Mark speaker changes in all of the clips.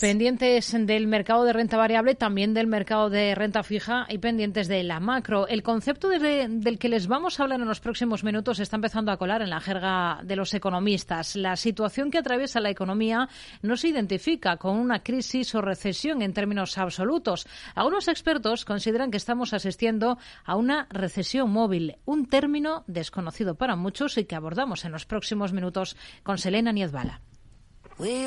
Speaker 1: Pendientes del mercado de renta variable, también del mercado de renta fija y pendientes de la macro. El concepto del que les vamos a hablar en los próximos minutos está empezando a colar en la jerga de los economistas. La situación que atraviesa la economía no se identifica con una crisis o recesión en términos absolutos. Algunos expertos consideran que estamos asistiendo a una recesión móvil, un término desconocido para muchos y que abordamos en los próximos minutos con Selena Niezbala. we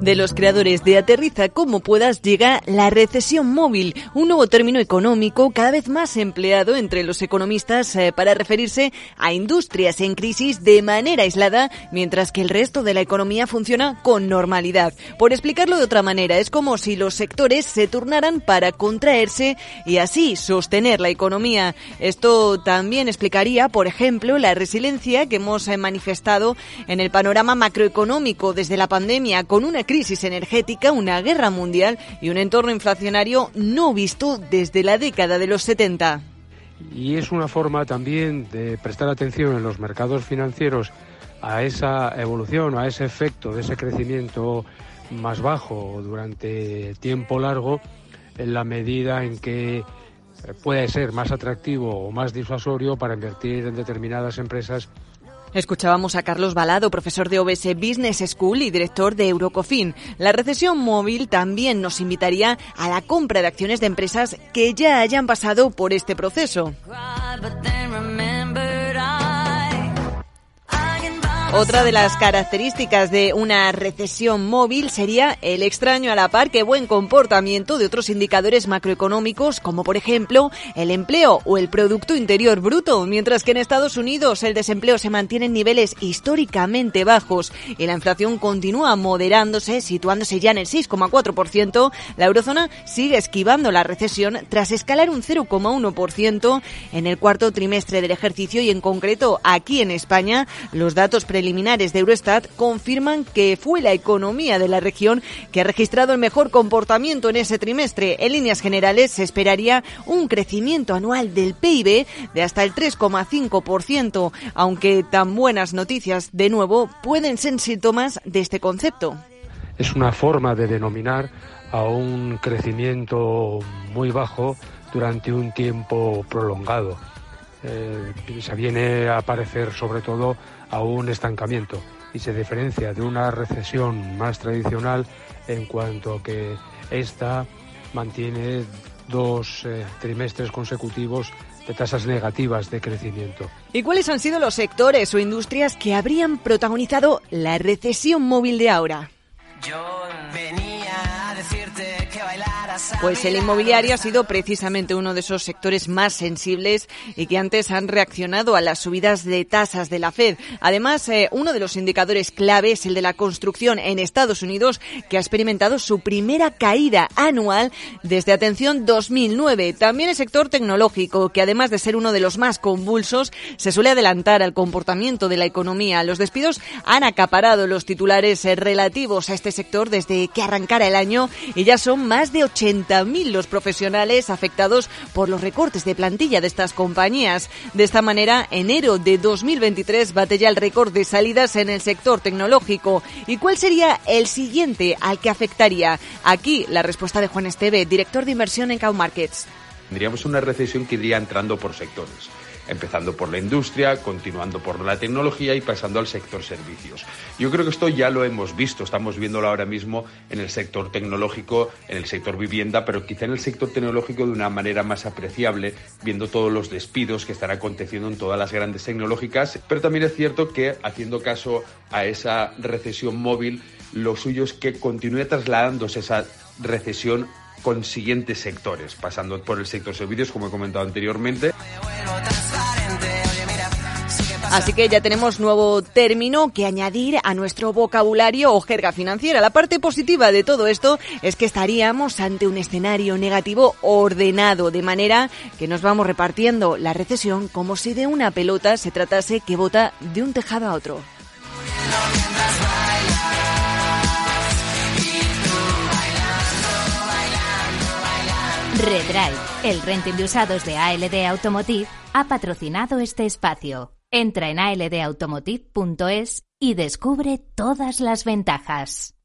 Speaker 1: De los creadores de Aterriza como puedas llega la recesión móvil, un nuevo término económico cada vez más empleado entre los economistas eh, para referirse a industrias en crisis de manera aislada, mientras que el resto de la economía funciona con normalidad. Por explicarlo de otra manera, es como si los sectores se turnaran para contraerse y así sostener la economía. Esto también explicaría, por ejemplo, la resiliencia que hemos eh, manifestado en el panorama macroeconómico desde la pandemia con una crisis energética, una guerra mundial y un entorno inflacionario no visto desde la década de los 70.
Speaker 2: Y es una forma también de prestar atención en los mercados financieros a esa evolución, a ese efecto de ese crecimiento más bajo durante tiempo largo, en la medida en que puede ser más atractivo o más disuasorio para invertir en determinadas empresas
Speaker 1: Escuchábamos a Carlos Balado, profesor de OBS Business School y director de Eurocofin. La recesión móvil también nos invitaría a la compra de acciones de empresas que ya hayan pasado por este proceso. Otra de las características de una recesión móvil sería el extraño a la par que buen comportamiento de otros indicadores macroeconómicos, como por ejemplo el empleo o el Producto Interior Bruto, mientras que en Estados Unidos el desempleo se mantiene en niveles históricamente bajos y la inflación continúa moderándose, situándose ya en el 6,4%, la eurozona sigue esquivando la recesión tras escalar un 0,1% en el cuarto trimestre del ejercicio y en concreto aquí en España los datos preliminares de Eurostat confirman que fue la economía de la región que ha registrado el mejor comportamiento en ese trimestre. En líneas generales se esperaría un crecimiento anual del PIB de hasta el 3,5%, aunque tan buenas noticias de nuevo pueden ser síntomas de este concepto.
Speaker 2: Es una forma de denominar a un crecimiento muy bajo durante un tiempo prolongado. Eh, se viene a aparecer sobre todo a un estancamiento y se diferencia de una recesión más tradicional en cuanto a que esta mantiene dos eh, trimestres consecutivos de tasas negativas de crecimiento.
Speaker 1: ¿Y cuáles han sido los sectores o industrias que habrían protagonizado la recesión móvil de ahora? Pues el inmobiliario ha sido precisamente uno de esos sectores más sensibles y que antes han reaccionado a las subidas de tasas de la Fed. Además, eh, uno de los indicadores clave es el de la construcción en Estados Unidos, que ha experimentado su primera caída anual desde, atención, 2009. También el sector tecnológico, que además de ser uno de los más convulsos, se suele adelantar al comportamiento de la economía. Los despidos han acaparado los titulares eh, relativos a este sector desde que arrancara el año y ya son más de 80 80.000 los profesionales afectados por los recortes de plantilla de estas compañías. De esta manera, enero de 2023 bate ya el récord de salidas en el sector tecnológico. ¿Y cuál sería el siguiente al que afectaría? Aquí la respuesta de Juan Esteve, director de inversión en Cow Markets.
Speaker 3: Tendríamos una recesión que iría entrando por sectores empezando por la industria, continuando por la tecnología y pasando al sector servicios. Yo creo que esto ya lo hemos visto, estamos viéndolo ahora mismo en el sector tecnológico, en el sector vivienda, pero quizá en el sector tecnológico de una manera más apreciable, viendo todos los despidos que están aconteciendo en todas las grandes tecnológicas, pero también es cierto que haciendo caso a esa recesión móvil, lo suyo es que continúe trasladándose esa recesión con siguientes sectores, pasando por el sector servicios, como he comentado anteriormente.
Speaker 1: Así que ya tenemos nuevo término que añadir a nuestro vocabulario o jerga financiera. La parte positiva de todo esto es que estaríamos ante un escenario negativo ordenado, de manera que nos vamos repartiendo la recesión como si de una pelota se tratase que bota de un tejado a otro.
Speaker 4: Redrive, el renting de usados de ALD Automotive, ha patrocinado este espacio. Entra en aldautomotive.es y descubre todas las ventajas.